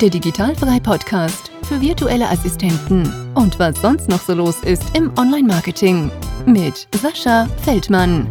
der Digitalfrei Podcast für virtuelle Assistenten und was sonst noch so los ist im Online-Marketing mit Sascha Feldmann.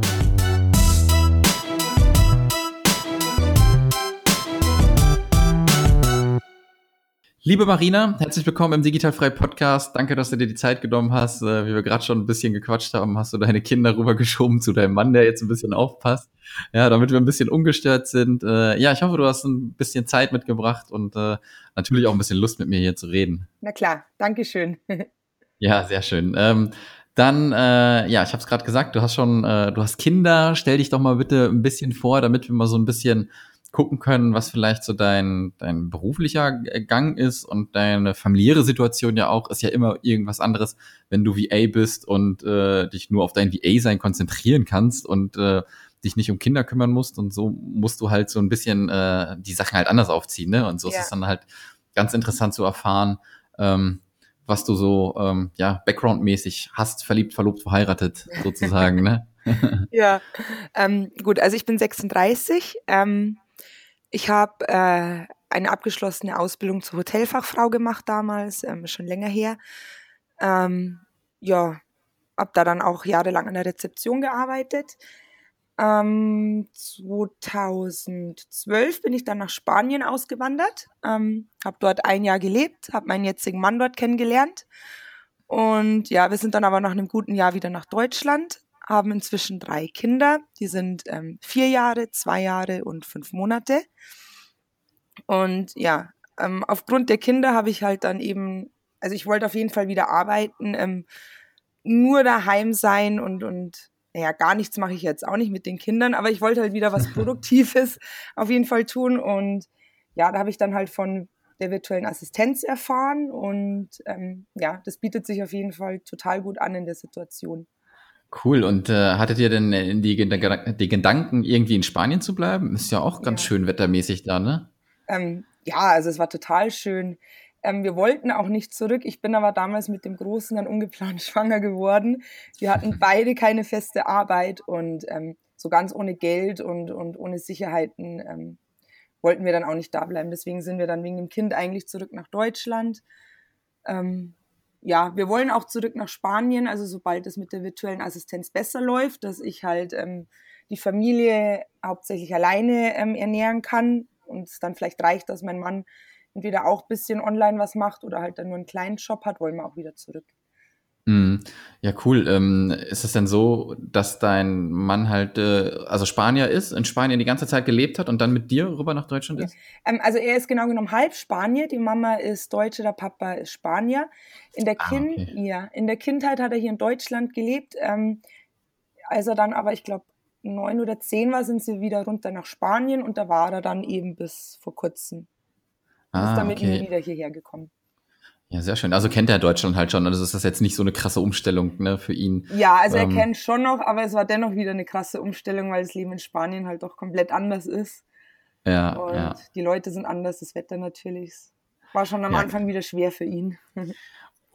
Liebe Marina, herzlich willkommen im Digitalfrei Podcast. Danke, dass du dir die Zeit genommen hast. Äh, wie wir gerade schon ein bisschen gequatscht haben, hast du deine Kinder rübergeschoben zu deinem Mann, der jetzt ein bisschen aufpasst. Ja, damit wir ein bisschen ungestört sind. Äh, ja, ich hoffe, du hast ein bisschen Zeit mitgebracht und äh, natürlich auch ein bisschen Lust mit mir hier zu reden. Na klar, Dankeschön. ja, sehr schön. Ähm, dann, äh, ja, ich habe es gerade gesagt, du hast schon, äh, du hast Kinder. Stell dich doch mal bitte ein bisschen vor, damit wir mal so ein bisschen gucken können, was vielleicht so dein, dein beruflicher Gang ist und deine familiäre Situation ja auch, ist ja immer irgendwas anderes, wenn du VA bist und äh, dich nur auf dein VA-Sein konzentrieren kannst und äh, dich nicht um Kinder kümmern musst und so musst du halt so ein bisschen äh, die Sachen halt anders aufziehen, ne? Und so ja. ist es dann halt ganz interessant zu erfahren, ähm, was du so ähm, ja backgroundmäßig hast, verliebt, verlobt, verheiratet sozusagen, ne? ja, ähm, gut, also ich bin 36, ähm, ich habe äh, eine abgeschlossene Ausbildung zur Hotelfachfrau gemacht damals, ähm, schon länger her. Ähm, ja, habe da dann auch jahrelang an der Rezeption gearbeitet. Ähm, 2012 bin ich dann nach Spanien ausgewandert, ähm, habe dort ein Jahr gelebt, habe meinen jetzigen Mann dort kennengelernt. Und ja, wir sind dann aber nach einem guten Jahr wieder nach Deutschland, haben inzwischen drei Kinder. Die sind ähm, vier Jahre, zwei Jahre und fünf Monate. Und ja, ähm, aufgrund der Kinder habe ich halt dann eben, also ich wollte auf jeden Fall wieder arbeiten, ähm, nur daheim sein und, und naja, gar nichts mache ich jetzt auch nicht mit den Kindern, aber ich wollte halt wieder was Produktives auf jeden Fall tun. Und ja, da habe ich dann halt von der virtuellen Assistenz erfahren und ähm, ja, das bietet sich auf jeden Fall total gut an in der Situation. Cool. Und äh, hattet ihr denn äh, die, die Gedanken, irgendwie in Spanien zu bleiben? Ist ja auch ganz ja. schön wettermäßig da, ne? Ähm, ja, also es war total schön. Ähm, wir wollten auch nicht zurück. Ich bin aber damals mit dem Großen dann ungeplant schwanger geworden. Wir hatten beide keine feste Arbeit und ähm, so ganz ohne Geld und, und ohne Sicherheiten ähm, wollten wir dann auch nicht da bleiben. Deswegen sind wir dann wegen dem Kind eigentlich zurück nach Deutschland. Ähm, ja, wir wollen auch zurück nach Spanien, also sobald es mit der virtuellen Assistenz besser läuft, dass ich halt ähm, die Familie hauptsächlich alleine ähm, ernähren kann und es dann vielleicht reicht, dass mein Mann entweder auch ein bisschen online was macht oder halt dann nur einen kleinen Job hat, wollen wir auch wieder zurück. Mhm. Ja, cool. Ähm, ist es denn so, dass dein Mann halt, äh, also Spanier ist, in Spanien die ganze Zeit gelebt hat und dann mit dir rüber nach Deutschland ist? Ähm, also er ist genau genommen halb Spanier. Die Mama ist Deutsche, der Papa ist Spanier. In der, ah, kind okay. ja, in der Kindheit hat er hier in Deutschland gelebt. Ähm, als er dann aber, ich glaube, neun oder zehn war, sind sie wieder runter nach Spanien und da war er dann eben bis vor kurzem. Ah, ist damit okay. wieder hierher gekommen. Ja, sehr schön. Also kennt er Deutschland halt schon. Also ist das jetzt nicht so eine krasse Umstellung ne, für ihn. Ja, also ähm, er kennt schon noch, aber es war dennoch wieder eine krasse Umstellung, weil das Leben in Spanien halt doch komplett anders ist. Ja, und ja. die Leute sind anders, das Wetter natürlich. War schon am ja. Anfang wieder schwer für ihn.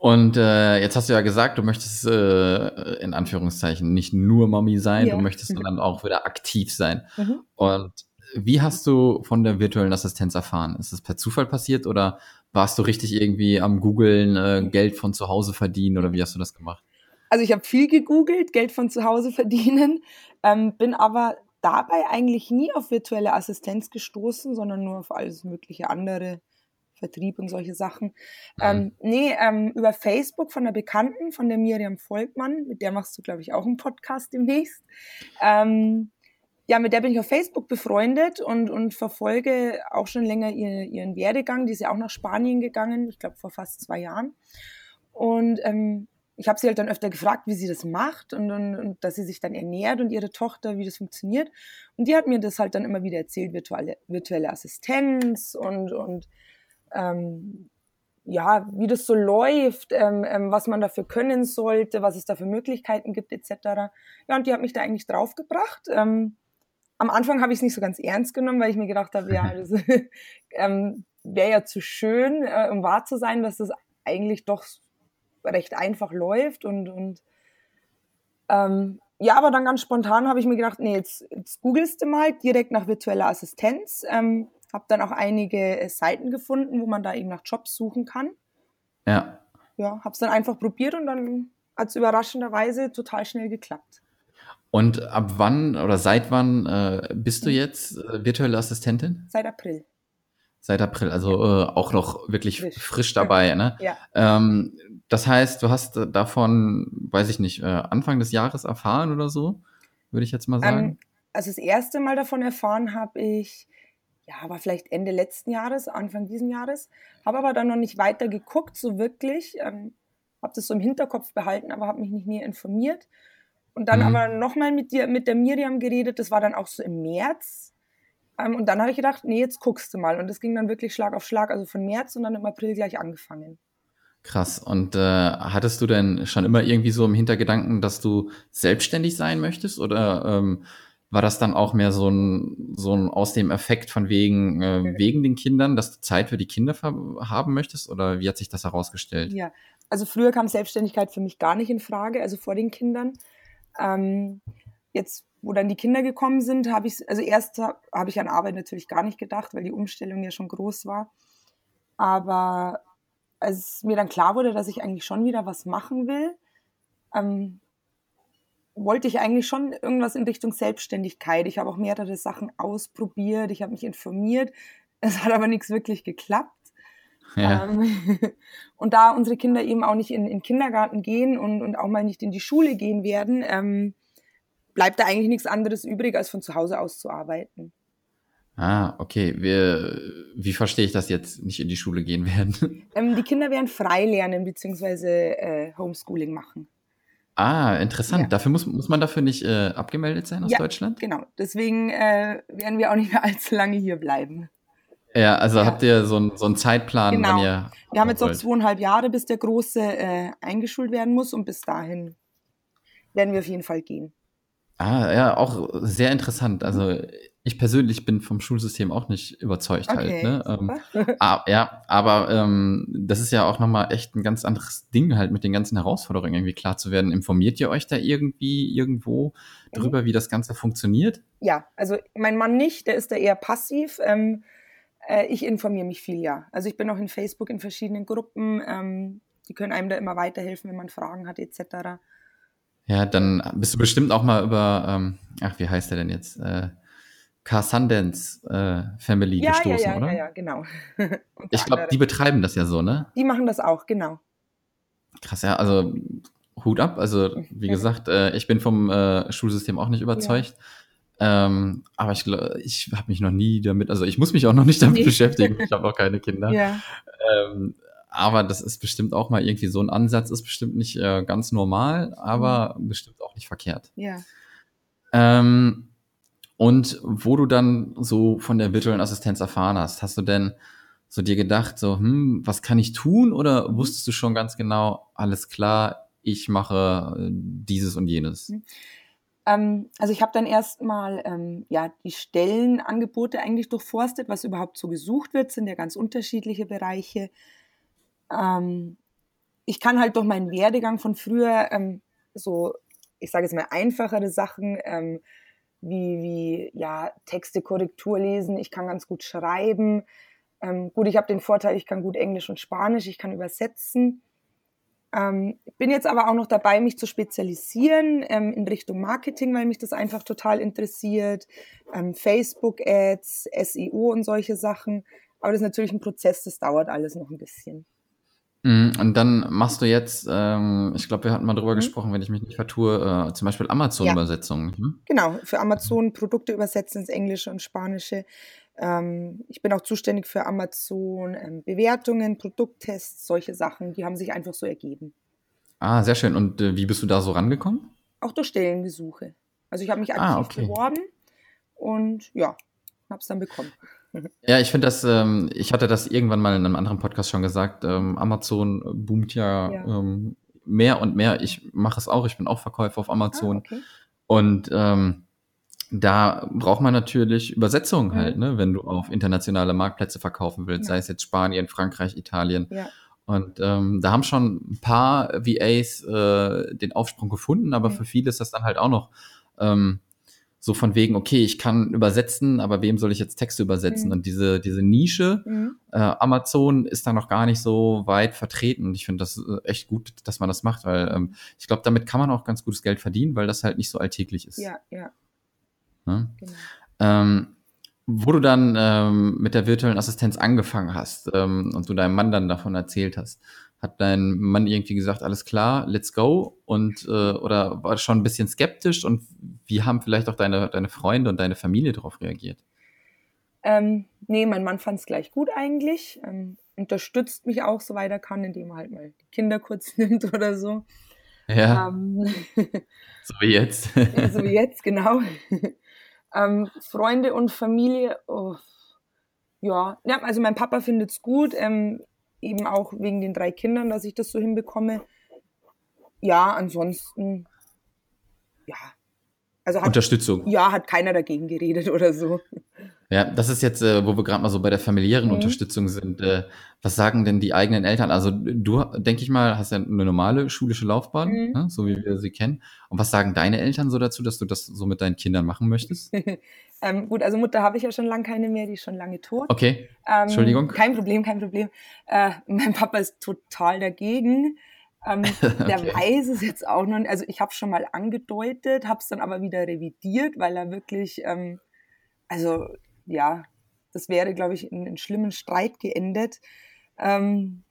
Und äh, jetzt hast du ja gesagt, du möchtest äh, in Anführungszeichen nicht nur Mami sein, ja. du möchtest mhm. dann auch wieder aktiv sein. Mhm. Und wie hast du von der virtuellen Assistenz erfahren? Ist es per Zufall passiert oder warst du richtig irgendwie am Googlen, äh, Geld von zu Hause verdienen oder wie hast du das gemacht? Also ich habe viel gegoogelt, Geld von zu Hause verdienen, ähm, bin aber dabei eigentlich nie auf virtuelle Assistenz gestoßen, sondern nur auf alles mögliche andere Vertrieb und solche Sachen. Mhm. Ähm, nee, ähm, über Facebook von der Bekannten, von der Miriam Volkmann, mit der machst du, glaube ich, auch einen Podcast demnächst. Ähm, ja, mit der bin ich auf Facebook befreundet und, und verfolge auch schon länger ihr, ihren Werdegang. Die ist ja auch nach Spanien gegangen, ich glaube vor fast zwei Jahren. Und ähm, ich habe sie halt dann öfter gefragt, wie sie das macht und, und, und, dass sie sich dann ernährt und ihre Tochter, wie das funktioniert. Und die hat mir das halt dann immer wieder erzählt, virtuelle, virtuelle Assistenz und, und ähm, ja, wie das so läuft, ähm, ähm, was man dafür können sollte, was es da für Möglichkeiten gibt, etc. Ja, und die hat mich da eigentlich draufgebracht. Ähm, am Anfang habe ich es nicht so ganz ernst genommen, weil ich mir gedacht habe, ja, das ähm, wäre ja zu schön, äh, um wahr zu sein, dass das eigentlich doch recht einfach läuft und, und ähm, ja, aber dann ganz spontan habe ich mir gedacht, nee, jetzt, jetzt googelst du mal direkt nach virtueller Assistenz. Ähm, habe dann auch einige äh, Seiten gefunden, wo man da eben nach Jobs suchen kann. Ja. Ja, habe es dann einfach probiert und dann hat es überraschenderweise total schnell geklappt. Und ab wann oder seit wann äh, bist du jetzt äh, virtuelle Assistentin? Seit April. Seit April, also äh, auch noch wirklich frisch, frisch dabei, ne? Ja. Ähm, das heißt, du hast davon, weiß ich nicht, äh, Anfang des Jahres erfahren oder so, würde ich jetzt mal sagen. Ähm, also das erste Mal davon erfahren habe ich, ja, aber vielleicht Ende letzten Jahres, Anfang diesen Jahres, habe aber dann noch nicht weiter geguckt, so wirklich. Ähm, habe das so im Hinterkopf behalten, aber habe mich nicht näher informiert. Und dann mhm. aber nochmal mit dir, mit der Miriam geredet, das war dann auch so im März. Ähm, und dann habe ich gedacht, nee, jetzt guckst du mal. Und das ging dann wirklich Schlag auf Schlag, also von März und dann im April gleich angefangen. Krass. Und äh, hattest du denn schon immer irgendwie so im Hintergedanken, dass du selbstständig sein möchtest? Oder ähm, war das dann auch mehr so ein, so ein aus dem Effekt von wegen, äh, wegen den Kindern, dass du Zeit für die Kinder haben möchtest? Oder wie hat sich das herausgestellt? Ja, also früher kam Selbstständigkeit für mich gar nicht in Frage, also vor den Kindern. Ähm, jetzt, wo dann die Kinder gekommen sind, habe ich, also erst habe hab ich an Arbeit natürlich gar nicht gedacht, weil die Umstellung ja schon groß war. Aber als mir dann klar wurde, dass ich eigentlich schon wieder was machen will, ähm, wollte ich eigentlich schon irgendwas in Richtung Selbstständigkeit. Ich habe auch mehrere Sachen ausprobiert, ich habe mich informiert. Es hat aber nichts wirklich geklappt. Ja. Ähm, und da unsere Kinder eben auch nicht in den Kindergarten gehen und, und auch mal nicht in die Schule gehen werden, ähm, bleibt da eigentlich nichts anderes übrig, als von zu Hause aus zu arbeiten. Ah, okay. Wir, wie verstehe ich das jetzt, nicht in die Schule gehen werden? Ähm, die Kinder werden frei lernen bzw. Äh, Homeschooling machen. Ah, interessant. Ja. Dafür muss, muss man dafür nicht äh, abgemeldet sein aus ja, Deutschland? Genau. Deswegen äh, werden wir auch nicht mehr allzu lange hier bleiben. Ja, also ja. habt ihr so, ein, so einen Zeitplan, genau. wann ihr. Wir haben jetzt noch zweieinhalb Jahre, bis der Große äh, eingeschult werden muss und bis dahin werden wir auf jeden Fall gehen. Ah, ja, auch sehr interessant. Also ich persönlich bin vom Schulsystem auch nicht überzeugt halt, okay, halt. Ne? Ähm, ah, ja, aber ähm, das ist ja auch nochmal echt ein ganz anderes Ding, halt mit den ganzen Herausforderungen irgendwie klar zu werden. Informiert ihr euch da irgendwie irgendwo mhm. drüber, wie das Ganze funktioniert? Ja, also mein Mann nicht, der ist da eher passiv. Ähm, äh, ich informiere mich viel, ja. Also ich bin auch in Facebook in verschiedenen Gruppen. Ähm, die können einem da immer weiterhelfen, wenn man Fragen hat, etc. Ja, dann bist du bestimmt auch mal über, ähm, ach, wie heißt der denn jetzt? Äh, Car Sundance äh, Family ja, gestoßen, ja, ja, oder? Ja, ja, genau. ich glaube, die betreiben das ja so, ne? Die machen das auch, genau. Krass, ja, also Hut ab. Also, wie gesagt, äh, ich bin vom äh, Schulsystem auch nicht überzeugt. Ja. Ähm, aber ich, ich habe mich noch nie damit, also ich muss mich auch noch nicht damit beschäftigen. Ich habe noch keine Kinder. Ja. Ähm, aber das ist bestimmt auch mal irgendwie so ein Ansatz, ist bestimmt nicht äh, ganz normal, aber mhm. bestimmt auch nicht verkehrt. Ja. Ähm, und wo du dann so von der virtuellen Assistenz erfahren hast, hast du denn so dir gedacht, so, hm, was kann ich tun? Oder wusstest du schon ganz genau, alles klar, ich mache äh, dieses und jenes? Ähm, also ich habe dann erstmal ähm, ja, die Stellenangebote eigentlich durchforstet, was überhaupt so gesucht wird, sind ja ganz unterschiedliche Bereiche. Ähm, ich kann halt durch meinen Werdegang von früher ähm, so, ich sage jetzt mal, einfachere Sachen ähm, wie, wie ja, Texte, Korrektur lesen. Ich kann ganz gut schreiben. Ähm, gut, ich habe den Vorteil, ich kann gut Englisch und Spanisch, ich kann übersetzen. Ähm, bin jetzt aber auch noch dabei, mich zu spezialisieren ähm, in Richtung Marketing, weil mich das einfach total interessiert. Ähm, Facebook-Ads, SEO und solche Sachen. Aber das ist natürlich ein Prozess, das dauert alles noch ein bisschen. Mhm, und dann machst du jetzt, ähm, ich glaube, wir hatten mal drüber mhm. gesprochen, wenn ich mich nicht vertue, äh, zum Beispiel Amazon-Übersetzungen. Ja. Hm? Genau, für Amazon Produkte übersetzen ins Englische und Spanische. Ähm, ich bin auch zuständig für Amazon ähm, Bewertungen, Produkttests, solche Sachen. Die haben sich einfach so ergeben. Ah, sehr schön. Und äh, wie bist du da so rangekommen? Auch durch Stellengesuche. Also ich habe mich ah, aktiv ah, okay. beworben und ja, habe es dann bekommen. Ja, ich finde das, ähm, ich hatte das irgendwann mal in einem anderen Podcast schon gesagt, ähm, Amazon boomt ja, ja. Ähm, mehr und mehr. Ich mache es auch, ich bin auch Verkäufer auf Amazon. Ah, okay. Und ähm, da braucht man natürlich Übersetzungen halt, mhm. ne, wenn du auf internationale Marktplätze verkaufen willst, ja. sei es jetzt Spanien, Frankreich, Italien. Ja. Und ähm, da haben schon ein paar VAs äh, den Aufsprung gefunden, aber mhm. für viele ist das dann halt auch noch ähm, so von wegen, okay, ich kann übersetzen, aber wem soll ich jetzt Texte übersetzen? Mhm. Und diese, diese Nische, Mhm. äh, Amazon ist da noch gar nicht so weit vertreten. Und ich finde das äh, echt gut, dass man das macht, weil ähm, ich glaube, damit kann man auch ganz gutes Geld verdienen, weil das halt nicht so alltäglich ist. Ja, ja, Ne? genau. Ähm, wo du dann ähm, mit der virtuellen Assistenz angefangen hast ähm, und du deinem Mann dann davon erzählt hast, hat dein Mann irgendwie gesagt, alles klar, let's go? Und äh, oder war schon ein bisschen skeptisch und wie haben vielleicht auch deine, deine Freunde und deine Familie darauf reagiert? Ähm, nee, mein Mann fand es gleich gut eigentlich. Ähm, unterstützt mich auch, soweit er kann, indem er halt mal die Kinder kurz nimmt oder so. Ja, Ähm, so wie jetzt. so wie jetzt, genau. Ähm, Freunde und Familie, oh, ja. ja, also mein Papa findet es gut, ähm, eben auch wegen den drei Kindern, dass ich das so hinbekomme. Ja, ansonsten, ja. Also hat, Unterstützung. ja, hat keiner dagegen geredet oder so. Ja, das ist jetzt, äh, wo wir gerade mal so bei der familiären Mhm. Unterstützung sind. Äh, was sagen denn die eigenen Eltern? Also du, denke ich mal, hast ja eine normale schulische Laufbahn, Mhm. ne, so wie wir sie kennen. Und was sagen deine Eltern so dazu, dass du das so mit deinen Kindern machen möchtest? ähm, gut, also Mutter habe ich ja schon lange keine mehr, die ist schon lange tot. Okay, Ähm, Entschuldigung. Kein Problem, kein Problem. Äh, mein Papa ist total dagegen. Ähm, der Okay. weiß es jetzt auch noch nicht. Also ich habe schon mal angedeutet, habe es dann aber wieder revidiert, weil er wirklich, ähm, also ja, das wäre, glaube ich, in einen schlimmen Streit geendet. Ähm,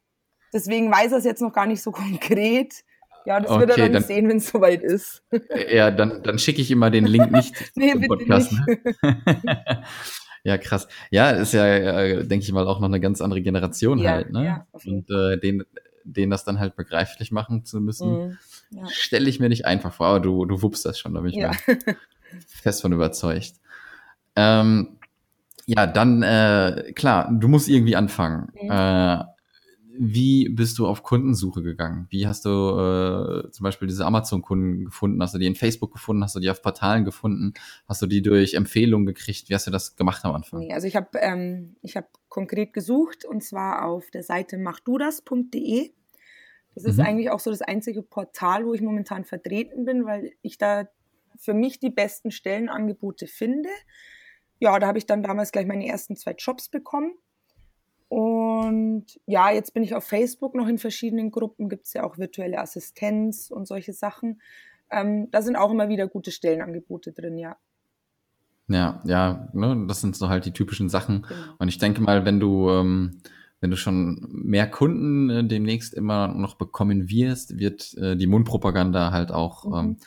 deswegen weiß er es jetzt noch gar nicht so konkret. Ja, das wird er Okay, dann, sehen, wenn es soweit ist. Äh, ja, dann, dann schicke ich immer den Link nicht Nee, zum bitte Podcast. nicht. Ne? ja, krass. Ja, ist ja, äh, denke ich mal, auch noch eine ganz andere Generation Ja, halt. Ne? ja, Und äh, den, denen das dann halt begreiflich machen zu müssen. Mhm. Ja. stelle ich mir nicht einfach vor, aber du, du wuppst das schon, da bin ich Ja. fest von überzeugt. Ähm, ja, dann, äh, klar, du musst irgendwie anfangen. Mhm. Äh, wie bist du auf Kundensuche gegangen? Wie hast du äh, zum Beispiel diese Amazon-Kunden gefunden? Hast du die in Facebook gefunden? Hast du die auf Portalen gefunden? Hast du die durch Empfehlungen gekriegt? Wie hast du das gemacht am Anfang? Nee, also ich habe ähm, ich hab konkret gesucht und zwar auf der Seite machdudas.de. Das ist Mhm. eigentlich auch so das einzige Portal, wo ich momentan vertreten bin, weil ich da für mich die besten Stellenangebote finde. Ja, da habe ich dann damals gleich meine ersten zwei Jobs bekommen. Und ja, jetzt bin ich auf Facebook noch in verschiedenen Gruppen, gibt es ja auch virtuelle Assistenz und solche Sachen. Ähm, da sind auch immer wieder gute Stellenangebote drin, ja. Ja, ja, ne, das sind so halt die typischen Sachen. Genau. Und ich denke mal, wenn du, ähm, wenn du schon mehr Kunden äh, demnächst immer noch bekommen wirst, wird äh, die Mundpropaganda halt auch Mhm. ähm,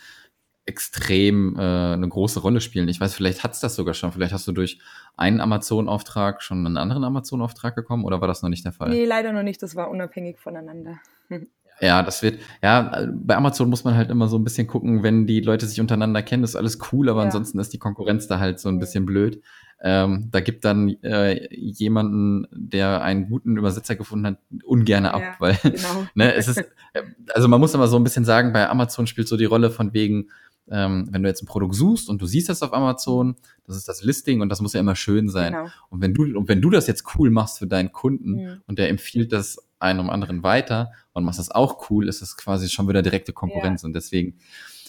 extrem äh, eine große Rolle spielen. Ich weiß, vielleicht hat's das sogar schon. Vielleicht hast du durch einen Amazon-Auftrag schon einen anderen Amazon-Auftrag bekommen oder war das noch nicht der Fall? Nee, leider noch nicht, das war unabhängig voneinander. Ja, das wird, ja, bei Amazon muss man halt immer so ein bisschen gucken, wenn die Leute sich untereinander kennen, ist alles cool, aber Ja. ansonsten ist die Konkurrenz da halt so ein bisschen blöd. Ähm, da gibt dann äh, jemanden, der einen guten Übersetzer gefunden hat, ungerne ab, Ja. weil Genau. ne, es ist, äh, also man muss aber so ein bisschen sagen, bei Amazon spielt so die Rolle von wegen, ähm, wenn du jetzt ein Produkt suchst und du siehst das auf Amazon, das ist das Listing und das muss ja immer schön sein. Genau. Und wenn du, und wenn du das jetzt cool machst für deinen Kunden Mhm. und der empfiehlt das einem anderen weiter und machst das auch cool, ist das quasi schon wieder direkte Konkurrenz. Und deswegen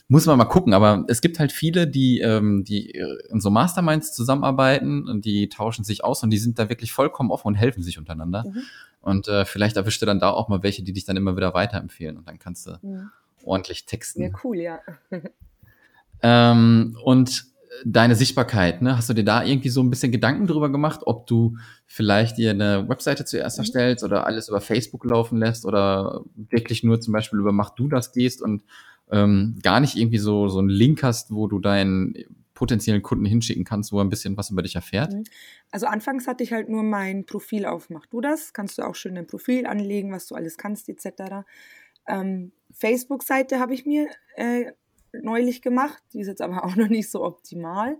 muss man mal gucken. Aber es gibt halt viele, die, ähm, die in so Masterminds zusammenarbeiten und die tauschen sich aus und die sind da wirklich vollkommen offen und helfen sich untereinander. Mhm. Und äh, vielleicht erwischst du dann da auch mal welche, die dich dann immer wieder weiterempfehlen und dann kannst du Mhm. ordentlich texten. Ja, cool, ja. Ähm, und deine Sichtbarkeit, ne? Hast du dir da irgendwie so ein bisschen Gedanken drüber gemacht, ob du vielleicht dir eine Webseite zuerst Mhm. erstellst oder alles über Facebook laufen lässt oder wirklich nur zum Beispiel über Mach du das gehst und ähm, gar nicht irgendwie so, so einen Link hast, wo du deinen potenziellen Kunden hinschicken kannst, wo er ein bisschen was über dich erfährt? Mhm. Also anfangs hatte ich halt nur mein Profil auf Mach du das. Kannst du auch schön dein Profil anlegen, was du alles kannst, etc. Ähm, Facebook-Seite habe ich mir äh, neulich gemacht. Die ist jetzt aber auch noch nicht so optimal.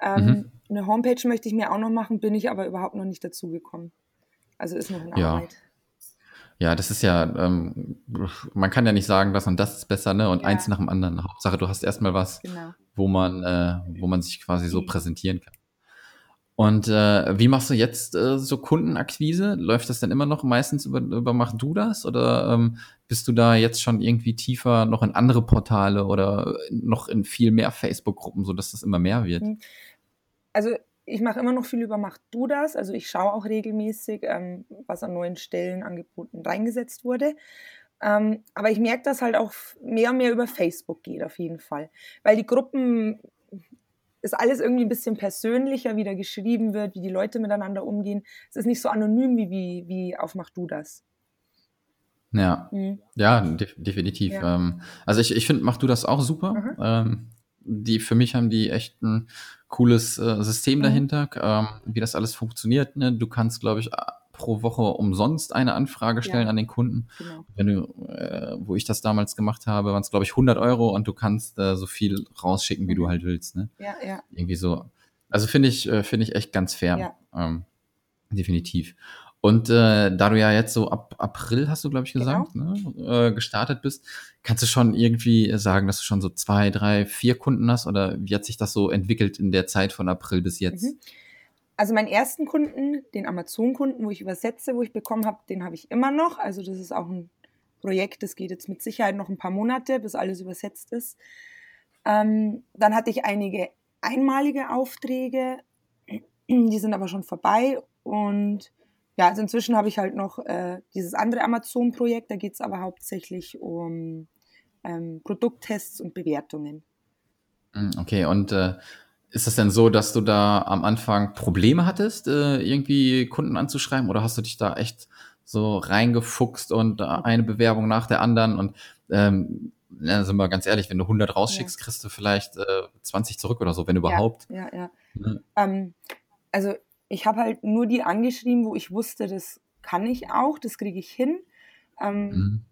Ähm, Eine Homepage möchte ich mir auch noch machen, bin ich aber überhaupt noch nicht dazu gekommen. Also ist noch in Ja. Arbeit. Ja, das ist ja, ähm, man kann ja nicht sagen, das und das ist besser, ne? Und Ja. eins nach dem anderen. Hauptsache, du hast erstmal was, Genau. wo man, äh, wo man sich quasi so Mhm. präsentieren kann. Und äh, wie machst du jetzt äh, so Kundenakquise? Läuft das denn immer noch meistens über, über Mach du das? Oder ähm, bist du da jetzt schon irgendwie tiefer noch in andere Portale oder noch in viel mehr Facebook-Gruppen, sodass das immer mehr wird? Hm. Also ich mache immer noch viel über Mach du das. Also ich schaue auch regelmäßig, ähm, was an neuen Stellenangeboten reingesetzt wurde. Ähm, aber ich merke, dass halt auch mehr und mehr über Facebook geht, auf jeden Fall. Weil die Gruppen ist alles irgendwie ein bisschen persönlicher, wie da geschrieben wird, wie die Leute miteinander umgehen. Es ist nicht so anonym wie, wie, wie auf Mach du das. Ja, mhm. ja, de definitiv. Ja. Ähm, also ich, ich finde, mach du das auch super. Ähm, die, für mich haben die echt ein cooles äh, System mhm. dahinter, ähm, wie das alles funktioniert. Ne? Du kannst, glaube ich, pro Woche umsonst eine Anfrage stellen ja. an den Kunden. Genau. Wenn du, äh, wo ich das damals gemacht habe, waren es glaube ich 100 Euro und du kannst äh, so viel rausschicken, wie mhm. du halt willst. Ne? Ja, ja. Irgendwie so. Also finde ich, äh, finde ich echt ganz fair. Ja. Ähm, definitiv. Und äh, da du ja jetzt so ab April, hast du, glaube ich, gesagt, genau. ne, äh, gestartet bist, kannst du schon irgendwie sagen, dass du schon so zwei, drei, vier Kunden hast? Oder wie hat sich das so entwickelt in der Zeit von April bis jetzt? Mhm. Also meinen ersten Kunden, den Amazon-Kunden, wo ich übersetze, wo ich bekommen habe, den habe ich immer noch. Also das ist auch ein Projekt, das geht jetzt mit Sicherheit noch ein paar Monate, bis alles übersetzt ist. Ähm, dann hatte ich einige einmalige Aufträge, die sind aber schon vorbei. Und ja, also inzwischen habe ich halt noch äh, dieses andere Amazon-Projekt, da geht es aber hauptsächlich um ähm, Produkttests und Bewertungen. Hm, okay, und äh, ist es denn so, dass du da am Anfang Probleme hattest, äh, irgendwie Kunden anzuschreiben oder hast du dich da echt so reingefuchst und eine Bewerbung nach der anderen und ähm, ja, sind wir ganz ehrlich, wenn du 100 rausschickst, ja. kriegst du vielleicht äh, 20 zurück oder so, wenn überhaupt. Ja, ja. ja. Mhm. Ähm, also ich habe halt nur die angeschrieben, wo ich wusste, das kann ich auch, das kriege ich hin. Ähm, mhm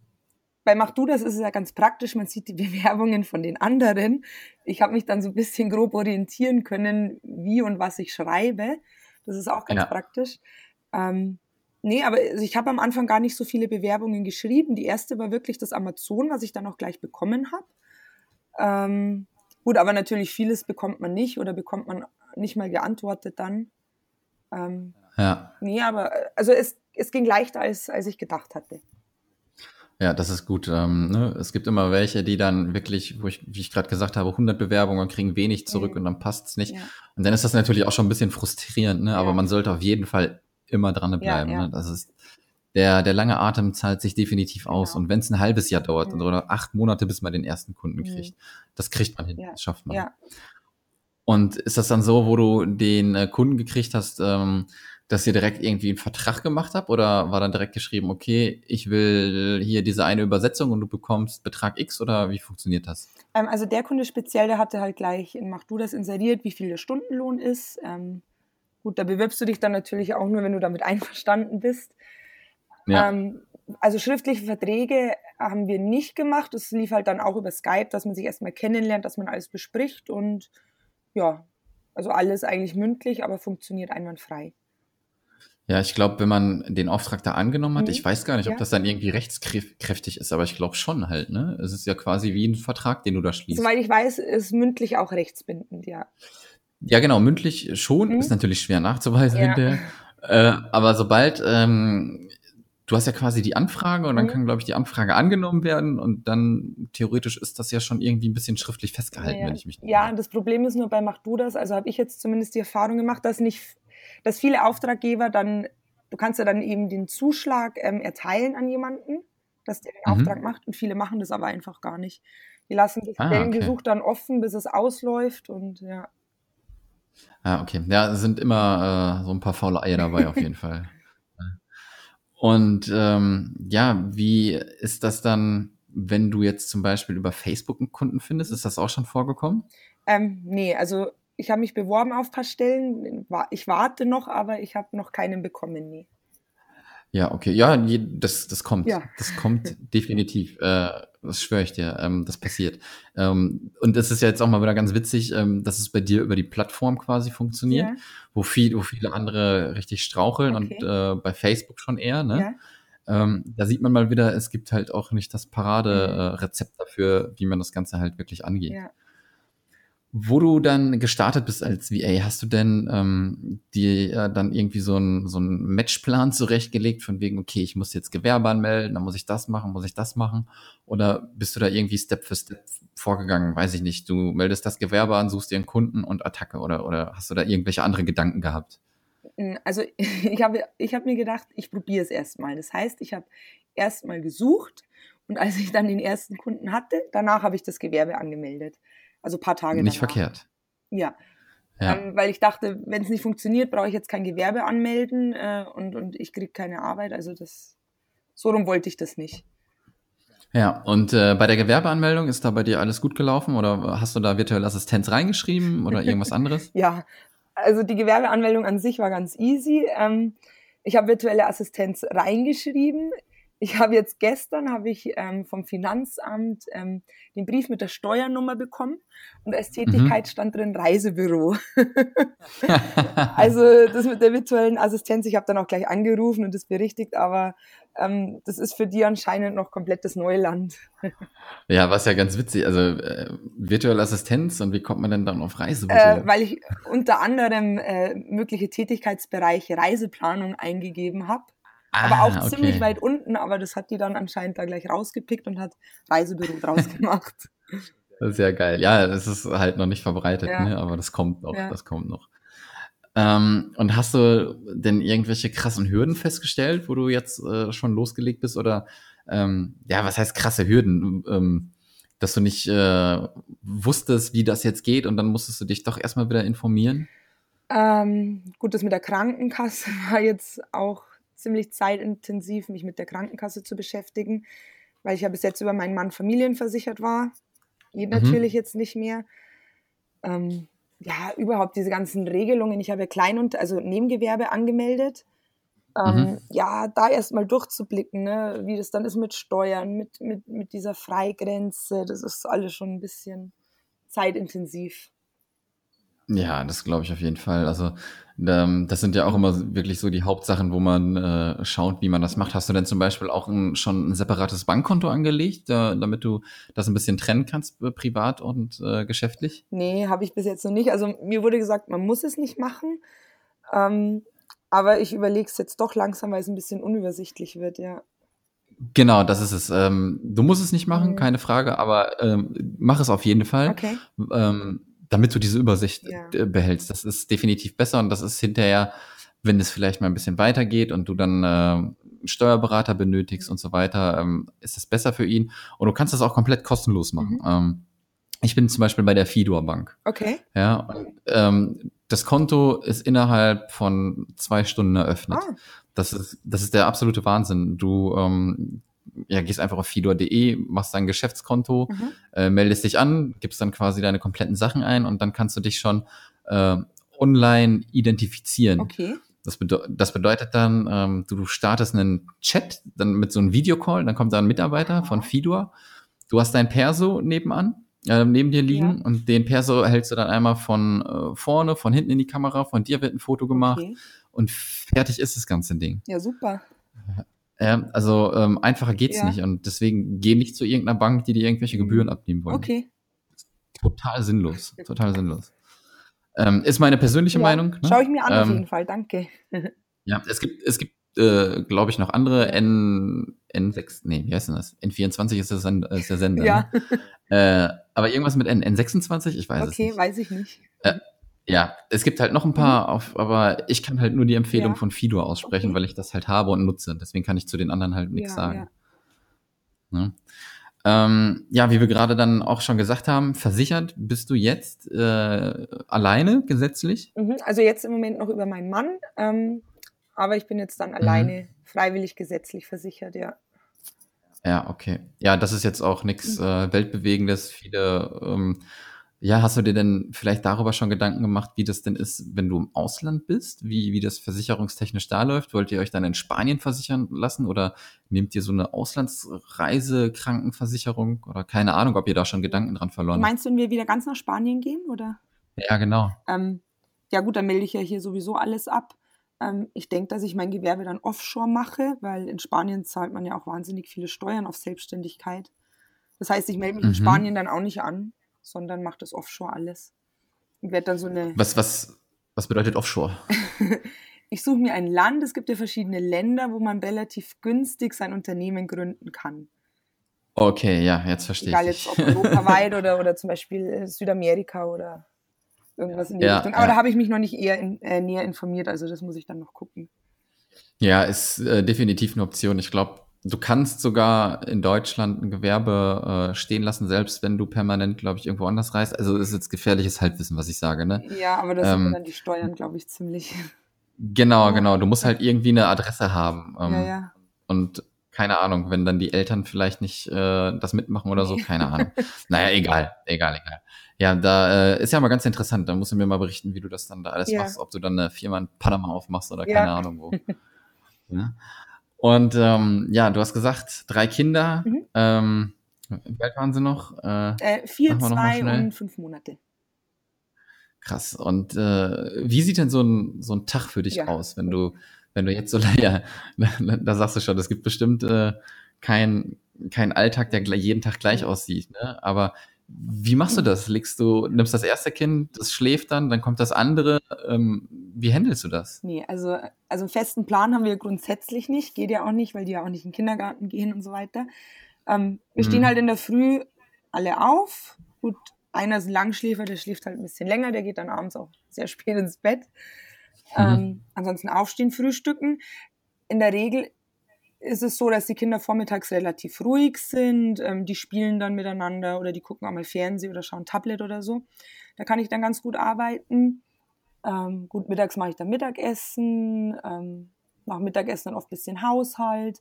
bei Mach du das ist es ja ganz praktisch, man sieht die Bewerbungen von den anderen. Ich habe mich dann so ein bisschen grob orientieren können, wie und was ich schreibe. Das ist auch ganz ja. praktisch. Ähm, nee, aber also ich habe am Anfang gar nicht so viele Bewerbungen geschrieben. Die erste war wirklich das Amazon, was ich dann auch gleich bekommen habe. Ähm, gut, aber natürlich vieles bekommt man nicht oder bekommt man nicht mal geantwortet dann. Ähm, ja. Nee, aber also es, es ging leichter, als, als ich gedacht hatte. Ja, das ist gut. Ähm, ne? Es gibt immer welche, die dann wirklich, wo ich, wie ich gerade gesagt habe, 100 Bewerbungen kriegen wenig zurück mhm. und dann passt es nicht. Ja. Und dann ist das natürlich auch schon ein bisschen frustrierend, ne? aber man sollte auf jeden Fall immer dran bleiben. Ja, Ne? Das ist der, der lange Atem zahlt sich definitiv aus. Genau. Und wenn es ein halbes Jahr dauert mhm. oder acht Monate, bis man den ersten Kunden mhm. kriegt, das kriegt man hin, das schafft man. Und ist das dann so, wo du den äh, Kunden gekriegt hast, ähm, dass ihr direkt irgendwie einen Vertrag gemacht habt oder war dann direkt geschrieben, okay, ich will hier diese eine Übersetzung und du bekommst Betrag X oder wie funktioniert das? Ähm, also der Kunde speziell, der hatte halt gleich in Mach du das inseriert, wie viel der Stundenlohn ist. Ähm, gut, da bewirbst du dich dann natürlich auch nur, wenn du damit einverstanden bist. Ja. Ähm, also schriftliche Verträge haben wir nicht gemacht. Es lief halt dann auch über Skype, dass man sich erstmal kennenlernt, dass man alles bespricht und ja, also alles eigentlich mündlich, aber funktioniert einwandfrei. Ja, ich glaube, wenn man den Auftrag da angenommen hat, mhm. ich weiß gar nicht, ob ja. das dann irgendwie rechtskräftig ist, aber ich glaube schon halt, ne? Es ist ja quasi wie ein Vertrag, den du da schließt. Soweit ich weiß, ist mündlich auch rechtsbindend, ja. Ja, genau, mündlich schon, mhm. ist natürlich schwer nachzuweisen ja. hinterher. Äh, aber sobald, ähm, du hast ja quasi die Anfrage und dann mhm. kann, glaube ich, die Anfrage angenommen werden und dann theoretisch ist das ja schon irgendwie ein bisschen schriftlich festgehalten, ja, wenn ich mich nicht Ja, das Problem ist nur bei Mach du das, also habe ich jetzt zumindest die Erfahrung gemacht, dass nicht dass viele Auftraggeber dann, du kannst ja dann eben den Zuschlag ähm, erteilen an jemanden, dass der den mhm. Auftrag macht und viele machen das aber einfach gar nicht. Die lassen das ah, Stellengesuch okay. dann offen, bis es ausläuft und ja. Ah, okay. Ja, sind immer äh, so ein paar faule Eier dabei auf jeden Fall. Und ähm, ja, wie ist das dann, wenn du jetzt zum Beispiel über Facebook einen Kunden findest? Ist das auch schon vorgekommen? Ähm, nee, also ich habe mich beworben auf ein paar Stellen. Ich warte noch, aber ich habe noch keinen bekommen. Nee. Ja, okay. Ja, das, das kommt. Ja. Das kommt definitiv. Äh, das schwöre ich dir. Ähm, das passiert. Ähm, und es ist ja jetzt auch mal wieder ganz witzig, ähm, dass es bei dir über die Plattform quasi funktioniert, ja. wo, viel, wo viele andere richtig straucheln okay. und äh, bei Facebook schon eher. Ne? Ja. Ähm, da sieht man mal wieder, es gibt halt auch nicht das Paraderezept mhm. äh, dafür, wie man das Ganze halt wirklich angeht. Ja. Wo du dann gestartet bist als VA, hast du denn ähm, dir äh, dann irgendwie so einen so einen Matchplan zurechtgelegt von wegen, okay, ich muss jetzt Gewerbe anmelden, dann muss ich das machen, muss ich das machen? Oder bist du da irgendwie Step für Step vorgegangen? Weiß ich nicht. Du meldest das Gewerbe an, suchst dir einen Kunden und Attacke oder, oder hast du da irgendwelche andere Gedanken gehabt? Also ich habe ich hab mir gedacht, ich probiere es erstmal. Das heißt, ich habe erstmal gesucht und als ich dann den ersten Kunden hatte, danach habe ich das Gewerbe angemeldet. Also ein paar Tage Nicht danach. verkehrt. Ja. Ja. Ähm, weil ich dachte, wenn es nicht funktioniert, brauche ich jetzt kein Gewerbe anmelden äh, und, und ich kriege keine Arbeit. Also das, so rum wollte ich das nicht. Ja, und äh, bei der Gewerbeanmeldung ist da bei dir alles gut gelaufen oder hast du da virtuelle Assistenz reingeschrieben oder irgendwas anderes? Ja, also die Gewerbeanmeldung an sich war ganz easy. Ähm, ich habe virtuelle Assistenz reingeschrieben. Ich habe jetzt gestern habe ich ähm, vom Finanzamt ähm, den Brief mit der Steuernummer bekommen und als Tätigkeit stand drin Reisebüro. also das mit der virtuellen Assistenz, ich habe dann auch gleich angerufen und das berichtigt, aber ähm, das ist für die anscheinend noch komplettes Neuland. ja, was ja ganz witzig, also äh, virtuelle Assistenz und wie kommt man denn dann auf Reisebüro? Äh, weil ich unter anderem äh, mögliche Tätigkeitsbereiche Reiseplanung eingegeben habe aber auch Ah, ziemlich okay. weit unten, aber das hat die dann anscheinend da gleich rausgepickt und hat Reisebüro draus gemacht. Das ist ja geil. Ja, das ist halt noch nicht verbreitet, Ja. ne? aber das kommt noch, Ja. das kommt noch. Ähm, und hast du denn irgendwelche krassen Hürden festgestellt, wo du jetzt äh, schon losgelegt bist? Oder ähm, ja, was heißt krasse Hürden? Ähm, dass du nicht äh, wusstest, wie das jetzt geht und dann musstest du dich doch erstmal wieder informieren? Ähm, gut, das mit der Krankenkasse war jetzt auch ziemlich zeitintensiv, mich mit der Krankenkasse zu beschäftigen, weil ich ja bis jetzt über meinen Mann familienversichert war. Geht Mhm. natürlich jetzt nicht mehr. Ähm, ja, überhaupt diese ganzen Regelungen. Ich habe ja Klein- und also Nebengewerbe angemeldet. Ähm, Mhm. Ja, da erstmal durchzublicken, ne, wie das dann ist mit Steuern, mit, mit, mit dieser Freigrenze. Das ist alles schon ein bisschen zeitintensiv. Ja, das glaube ich auf jeden Fall. Also ähm, das sind ja auch immer wirklich so die Hauptsachen, wo man äh, schaut, wie man das macht. Hast du denn zum Beispiel auch ein, schon ein separates Bankkonto angelegt, äh, damit du das ein bisschen trennen kannst, äh, privat und geschäftlich? Nee, habe ich bis jetzt noch nicht. Also mir wurde gesagt, man muss es nicht machen. Ähm, aber ich überlege es jetzt doch langsam, weil es ein bisschen unübersichtlich wird, ja. Genau, das ist es. Ähm, du musst es nicht machen, Mhm. keine Frage, aber ähm, mach es auf jeden Fall. Okay. Damit du diese Übersicht Ja. äh, behältst. Das ist definitiv besser und das ist hinterher, wenn es vielleicht mal ein bisschen weitergeht und du dann äh, einen Steuerberater benötigst und so weiter, ähm, ist es besser für ihn. Und du kannst das auch komplett kostenlos machen. Mhm. Ähm, ich bin zum Beispiel bei der Fidor Bank. Okay. Ja, und, ähm, das Konto ist innerhalb von zwei Stunden eröffnet. Ah, Das ist, das ist der absolute Wahnsinn. Du ähm, ja, gehst einfach auf fidor.de, machst dein Geschäftskonto, mhm. äh, meldest dich an, gibst dann quasi deine kompletten Sachen ein und dann kannst du dich schon äh, online identifizieren. okay. Das, bedeu das bedeutet dann, ähm, du, du startest einen Chat, dann mit so einem Videocall, dann kommt da ein Mitarbeiter von Fidor. Du hast dein Perso nebenan, äh, neben dir liegen Ja. und den Perso hältst du dann einmal von äh, vorne, von hinten in die Kamera, von dir wird ein Foto gemacht okay. und fertig ist das ganze Ding. Ja, super. Ja, also ähm, einfacher geht's Ja. nicht und deswegen geh nicht zu irgendeiner Bank, die dir irgendwelche Gebühren abnehmen wollen. Okay. Total sinnlos, total sinnlos. Ähm, ist meine persönliche Ja, Meinung. Ne? Schaue ich mir an auf Ähm, jeden Fall, danke. Ja, es gibt, es gibt, äh, glaube ich, noch andere N, N6, nee, wie heißt denn das? N24 ist, das Send, ist der Sender. ja, Ne? Äh, aber irgendwas mit N, N26, ich weiß es okay, nicht. weiß ich nicht. Ja, es gibt halt noch ein paar, auf, aber ich kann halt nur die Empfehlung Ja. von Fido aussprechen, Okay. weil ich das halt habe und nutze. Deswegen kann ich zu den anderen halt nichts Ja, sagen. Ne? Ähm, ja, wie wir gerade dann auch schon gesagt haben, versichert bist du jetzt äh, alleine gesetzlich? Mhm. Also jetzt im Moment noch über meinen Mann, ähm, aber ich bin jetzt Mhm. dann alleine freiwillig gesetzlich versichert, ja. Ja, okay. Ja, das ist jetzt auch nichts Mhm. äh, Weltbewegendes. Viele, ähm, ja, hast du dir denn vielleicht darüber schon Gedanken gemacht, wie das denn ist, wenn du im Ausland bist? Wie, wie das versicherungstechnisch da läuft? Wollt ihr euch dann in Spanien versichern lassen oder nehmt ihr so eine Auslandsreise, Krankenversicherung oder keine Ahnung, ob ihr da schon Gedanken dran verloren habt? Meinst du, wenn wir wieder ganz nach Spanien gehen, oder? Ja, genau. Ähm, ja gut, dann melde ich ja hier sowieso alles ab. Ähm, ich denke, dass ich mein Gewerbe dann offshore mache, weil in Spanien zahlt man ja auch wahnsinnig viele Steuern auf Selbstständigkeit. Das heißt, ich melde mich Mhm. in Spanien dann auch nicht an, sondern mache das offshore alles. werde dann so eine. Was, was, was bedeutet Offshore? ich suche mir ein Land. Es gibt ja verschiedene Länder, wo man relativ günstig sein Unternehmen gründen kann. Okay, ja, jetzt verstehe Egal ich. jetzt ob europaweit oder, oder zum Beispiel äh, Südamerika oder irgendwas in die Ja, Richtung. Aber ja. da habe ich mich noch nicht eher in, äh, näher informiert, also das muss ich dann noch gucken. Ja, ist äh, definitiv eine Option. Ich glaube, du kannst sogar in Deutschland ein Gewerbe äh, stehen lassen, selbst wenn du permanent, glaube ich, irgendwo anders reist. Also ist jetzt gefährliches Halbwissen, was ich sage, ne? Ja, aber das Ähm, sind dann die Steuern, glaube ich, ziemlich. Genau, genau. Du musst halt irgendwie eine Adresse haben. Ähm, ja, ja. Und keine Ahnung, wenn dann die Eltern vielleicht nicht äh, das mitmachen oder so, keine Ahnung. naja, egal, egal, egal. Ja, da äh, ist ja mal ganz interessant. Da musst du mir mal berichten, wie du das dann da alles Ja. machst, ob du dann eine Firma in Panama aufmachst oder keine Ahnung wo. ja. Und ähm, ja, du hast gesagt, drei Kinder. Mhm. Ähm, wie alt waren sie noch? Äh, Äh, vier, zwei und fünf Monate. Krass. Und äh, wie sieht denn so ein, so ein Tag für dich Ja. aus, wenn du, wenn du jetzt so, ja, da sagst du schon, es gibt bestimmt äh, kein, kein Alltag, der jeden Tag gleich aussieht, ne? Aber wie machst du das? Legst du, nimmst das erste Kind, das schläft dann, dann kommt das andere. Ähm, wie handelst du das? Nee, also, also einen festen Plan haben wir grundsätzlich nicht. Geht ja auch nicht, weil die ja auch nicht in den Kindergarten gehen und so weiter. Ähm, wir Mhm. stehen halt in der Früh alle auf. Gut, einer ist ein Langschläfer, der schläft halt ein bisschen länger, der geht dann abends auch sehr spät ins Bett. Mhm. Ähm, ansonsten aufstehen, frühstücken. In der Regel ist es so, dass die Kinder vormittags relativ ruhig sind. Ähm, die spielen dann miteinander oder die gucken auch mal Fernsehen oder schauen Tablet oder so. Da kann ich dann ganz gut arbeiten. Ähm, gut, mittags mache ich dann Mittagessen, ähm, nach Mittagessen dann oft ein bisschen Haushalt.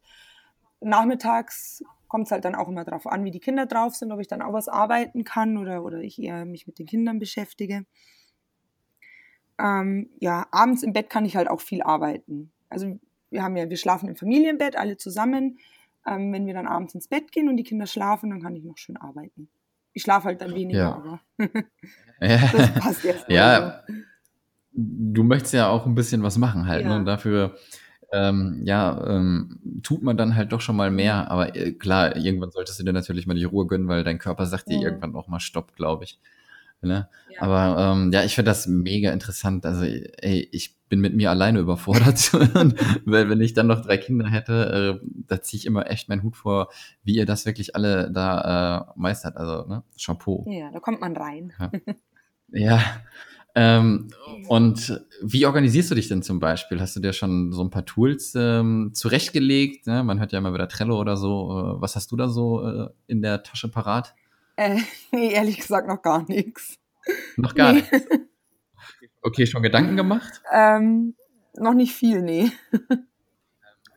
Nachmittags kommt es halt dann auch immer darauf an, wie die Kinder drauf sind, ob ich dann auch was arbeiten kann oder, oder ich eher mich mit den Kindern beschäftige. Ähm, ja, abends im Bett kann ich halt auch viel arbeiten. Also wir haben ja, wir schlafen im Familienbett, alle zusammen. Ähm, wenn wir dann abends ins Bett gehen und die Kinder schlafen, dann kann ich noch schön arbeiten. Ich schlafe halt dann weniger, Ja. aber Ja. das passt erst mal Ja, du möchtest ja auch ein bisschen was machen halt, ne? Ja. Und dafür, ähm, ja, ähm, tut man dann halt doch schon mal mehr. Aber äh, klar, irgendwann solltest du dir natürlich mal die Ruhe gönnen, weil dein Körper sagt dir Mhm. irgendwann auch mal Stopp, glaube ich. Ne? Ja. Aber ähm, ja, ich finde das mega interessant. Also, ey, ich bin mit mir alleine überfordert. Weil wenn ich dann noch drei Kinder hätte, äh, da ziehe ich immer echt meinen Hut vor, wie ihr das wirklich alle da äh, meistert. Also, ne? Chapeau. Ja, da kommt man rein. Ja. Ähm, und wie organisierst du dich denn zum Beispiel? Hast du dir schon so ein paar Tools ähm, zurechtgelegt? Ne? Man hört ja immer wieder Trello oder so. Äh, was hast du da so äh, in der Tasche parat? Äh, nee, ehrlich gesagt noch gar nichts. Noch gar Nee. nicht. Okay, schon Gedanken gemacht? Ähm, noch nicht viel, nee.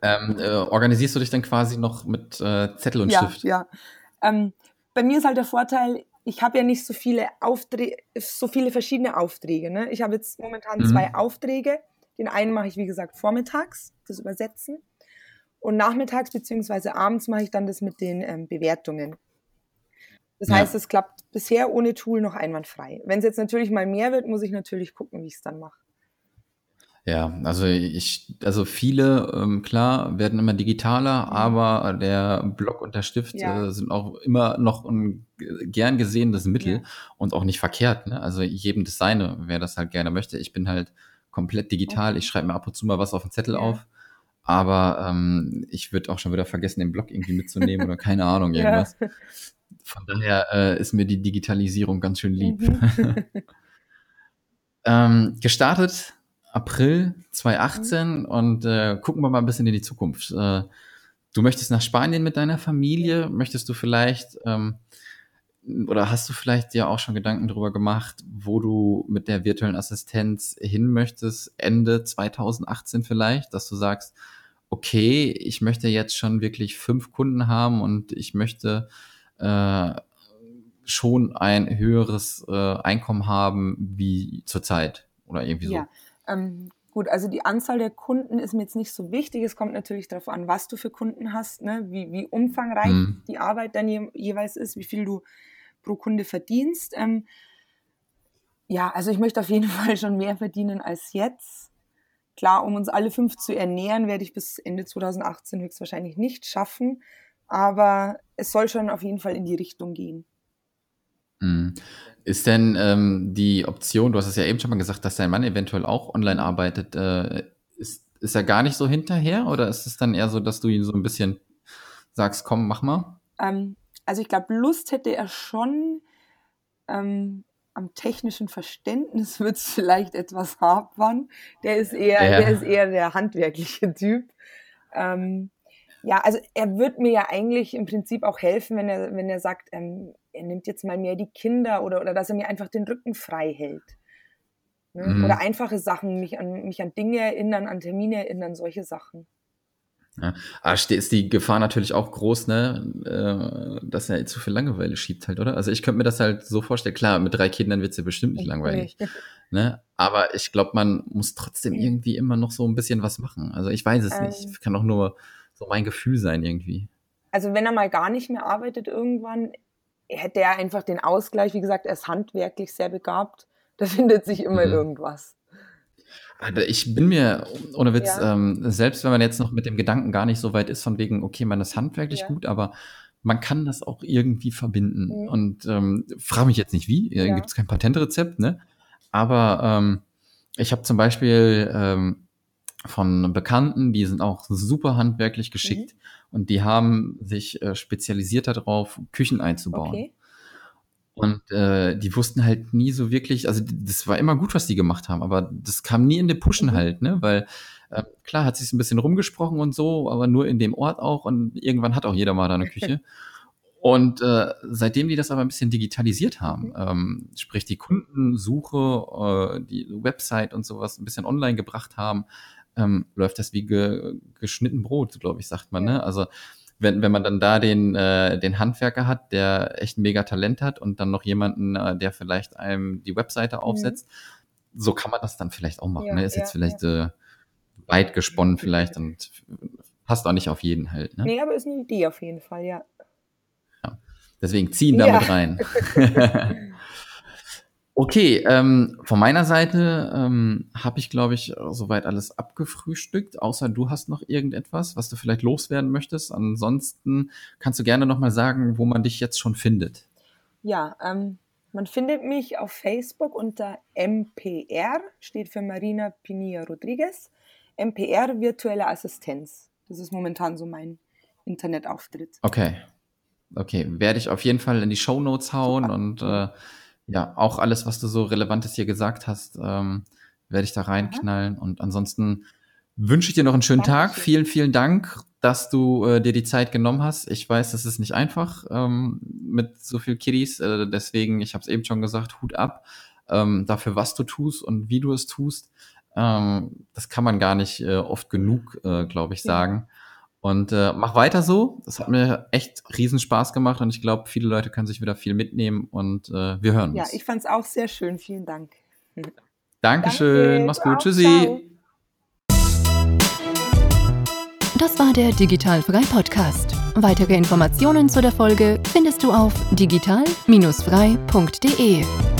Ähm, äh, organisierst du dich dann quasi noch mit äh, Zettel und ja, Stift? ja. Ähm, bei mir ist halt der Vorteil, ich habe ja nicht so viele Aufträge, so viele verschiedene Aufträge. Ne? Ich habe jetzt momentan Mhm. zwei Aufträge. Den einen mache ich, wie gesagt, vormittags, das Übersetzen. Und nachmittags beziehungsweise abends mache ich dann das mit den ähm, Bewertungen. Das Ja. heißt, es klappt bisher ohne Tool noch einwandfrei. Wenn es jetzt natürlich mal mehr wird, muss ich natürlich gucken, wie ich es dann mache. Ja, also ich, also viele, ähm, klar, werden immer digitaler, aber der Block und der Stift Mhm. Ja. äh, sind auch immer noch ein gern gesehenes Mittel Ja. und auch nicht verkehrt. Ne? Also jedem seine, wer das halt gerne möchte. Ich bin halt komplett digital. Ich schreibe mir ab und zu mal was auf den Zettel Ja. auf. Aber ähm, ich würde auch schon wieder vergessen, den Block irgendwie mitzunehmen oder keine Ahnung, Ja. irgendwas. Von daher äh, ist mir die Digitalisierung ganz schön lieb. Mhm. Ähm, gestartet April Mhm. 2018 und äh, gucken wir mal ein bisschen in die Zukunft. Äh, du möchtest nach Spanien mit deiner Familie? Möchtest du vielleicht ähm, oder hast du vielleicht dir auch schon Gedanken darüber gemacht, wo du mit der virtuellen Assistenz hin möchtest, Ende 2018 vielleicht, dass du sagst, okay, ich möchte jetzt schon wirklich fünf Kunden haben und ich möchte äh, schon ein höheres äh, Einkommen haben wie zurzeit oder irgendwie so. Ja, ähm, gut, also die Anzahl der Kunden ist mir jetzt nicht so wichtig. Es kommt natürlich darauf an, was du für Kunden hast, ne? wie, wie umfangreich Mhm. die Arbeit dann je, jeweils ist, wie viel du pro Kunde verdienst. Ähm, ja, also ich möchte auf jeden Fall schon mehr verdienen als jetzt. Klar, um uns alle fünf zu ernähren, werde ich bis Ende 2018 höchstwahrscheinlich nicht schaffen. Aber es soll schon auf jeden Fall in die Richtung gehen. Mhm. Ist denn ähm, die Option, du hast es ja eben schon mal gesagt, dass dein Mann eventuell auch online arbeitet, äh, ist, ist er gar nicht so hinterher oder ist es dann eher so, dass du ihn so ein bisschen sagst, komm, mach mal? Ähm, also ich glaube, Lust hätte er schon. Ähm, am technischen Verständnis wird es vielleicht etwas hapern. Der ist eher, ja. der ist eher der handwerkliche Typ. Ähm, ja, also er wird mir ja eigentlich im Prinzip auch helfen, wenn er, wenn er sagt, ähm, er nimmt jetzt mal mehr die Kinder oder, oder dass er mir einfach den Rücken frei hält. Ne? Mhm. Oder einfache Sachen, mich an, mich an Dinge erinnern, an Termine erinnern, solche Sachen. Ja. Aber ist die Gefahr natürlich auch groß, ne, äh, dass er zu viel Langeweile schiebt halt, oder? Also ich könnte mir das halt so vorstellen, klar, mit drei Kindern wird es ja bestimmt nicht langweilig. Ne? Aber ich glaube, man muss trotzdem irgendwie immer noch so ein bisschen was machen. Also ich weiß es ähm, nicht. Kann auch nur so mein Gefühl sein irgendwie. Also wenn er mal gar nicht mehr arbeitet irgendwann, hätte er einfach den Ausgleich, wie gesagt, er ist handwerklich sehr begabt. Da findet sich immer mhm. irgendwas. Ich bin mir, ohne Witz, ja. ähm, selbst wenn man jetzt noch mit dem Gedanken gar nicht so weit ist, von wegen, okay, man ist handwerklich ja. gut, aber man kann das auch irgendwie verbinden. Mhm. Und ähm, frage mich jetzt nicht wie, ja. gibt es kein Patentrezept, ne? Aber ähm, ich habe zum Beispiel ähm, von Bekannten, die sind auch super handwerklich geschickt mhm. und die haben sich äh, spezialisiert darauf, Küchen einzubauen. Okay. Und äh, die wussten halt nie so wirklich, also das war immer gut, was die gemacht haben, aber das kam nie in den Pushen mhm. halt, ne? Weil äh, klar hat sich ein bisschen rumgesprochen und so, aber nur in dem Ort auch und irgendwann hat auch jeder mal da eine Küche. Und äh, seitdem die das aber ein bisschen digitalisiert haben, mhm. ähm, sprich die Kundensuche, äh, die Website und sowas ein bisschen online gebracht haben, ähm, läuft das wie ge geschnitten Brot, glaube ich, sagt man. Ne? Also wenn, wenn man dann da den, äh, den Handwerker hat, der echt ein mega Talent hat und dann noch jemanden, äh, der vielleicht einem die Webseite mhm. aufsetzt, mhm. so kann man das dann vielleicht auch machen. Ja, ne? Ist ja, jetzt vielleicht ja. äh, weit gesponnen vielleicht und passt auch nicht auf jeden halt. Ne? Nee, aber ist eine Idee auf jeden Fall, ja. ja. Deswegen ziehen damit rein. Okay, ähm, von meiner Seite ähm, habe ich, glaube ich, soweit alles abgefrühstückt, außer du hast noch irgendetwas, was du vielleicht loswerden möchtest. Ansonsten kannst du gerne nochmal sagen, wo man dich jetzt schon findet. Ja, ähm, man findet mich auf Facebook unter MPR, steht für Marina Pinilla Rodriguez. MPR Virtuelle Assistenz. Das ist momentan so mein Internetauftritt. Okay. Okay, werde ich auf jeden Fall in die Show Notes hauen Super. und äh, ja, auch alles, was du so Relevantes hier gesagt hast, ähm, werde ich da reinknallen. Mhm. Und ansonsten wünsche ich dir noch einen schönen Dankeschön. Tag. Vielen, vielen Dank, dass du äh, dir die Zeit genommen hast. Ich weiß, das ist nicht einfach ähm, mit so viel Kiddies. Äh, deswegen, ich habe es eben schon gesagt, Hut ab ähm, dafür, was du tust und wie du es tust. Ähm, das kann man gar nicht äh, oft genug, äh, glaube ich, sagen. Und äh, mach weiter so. Das hat mir echt riesen Spaß gemacht und ich glaube, viele Leute können sich wieder viel mitnehmen und äh, wir hören uns. Ja, ich fand es auch sehr schön. Vielen Dank. Dankeschön. Danke. Mach's gut. Tschüssi. Das war der Digitalfrei Podcast. Weitere Informationen zu der Folge findest du auf digital-frei.de.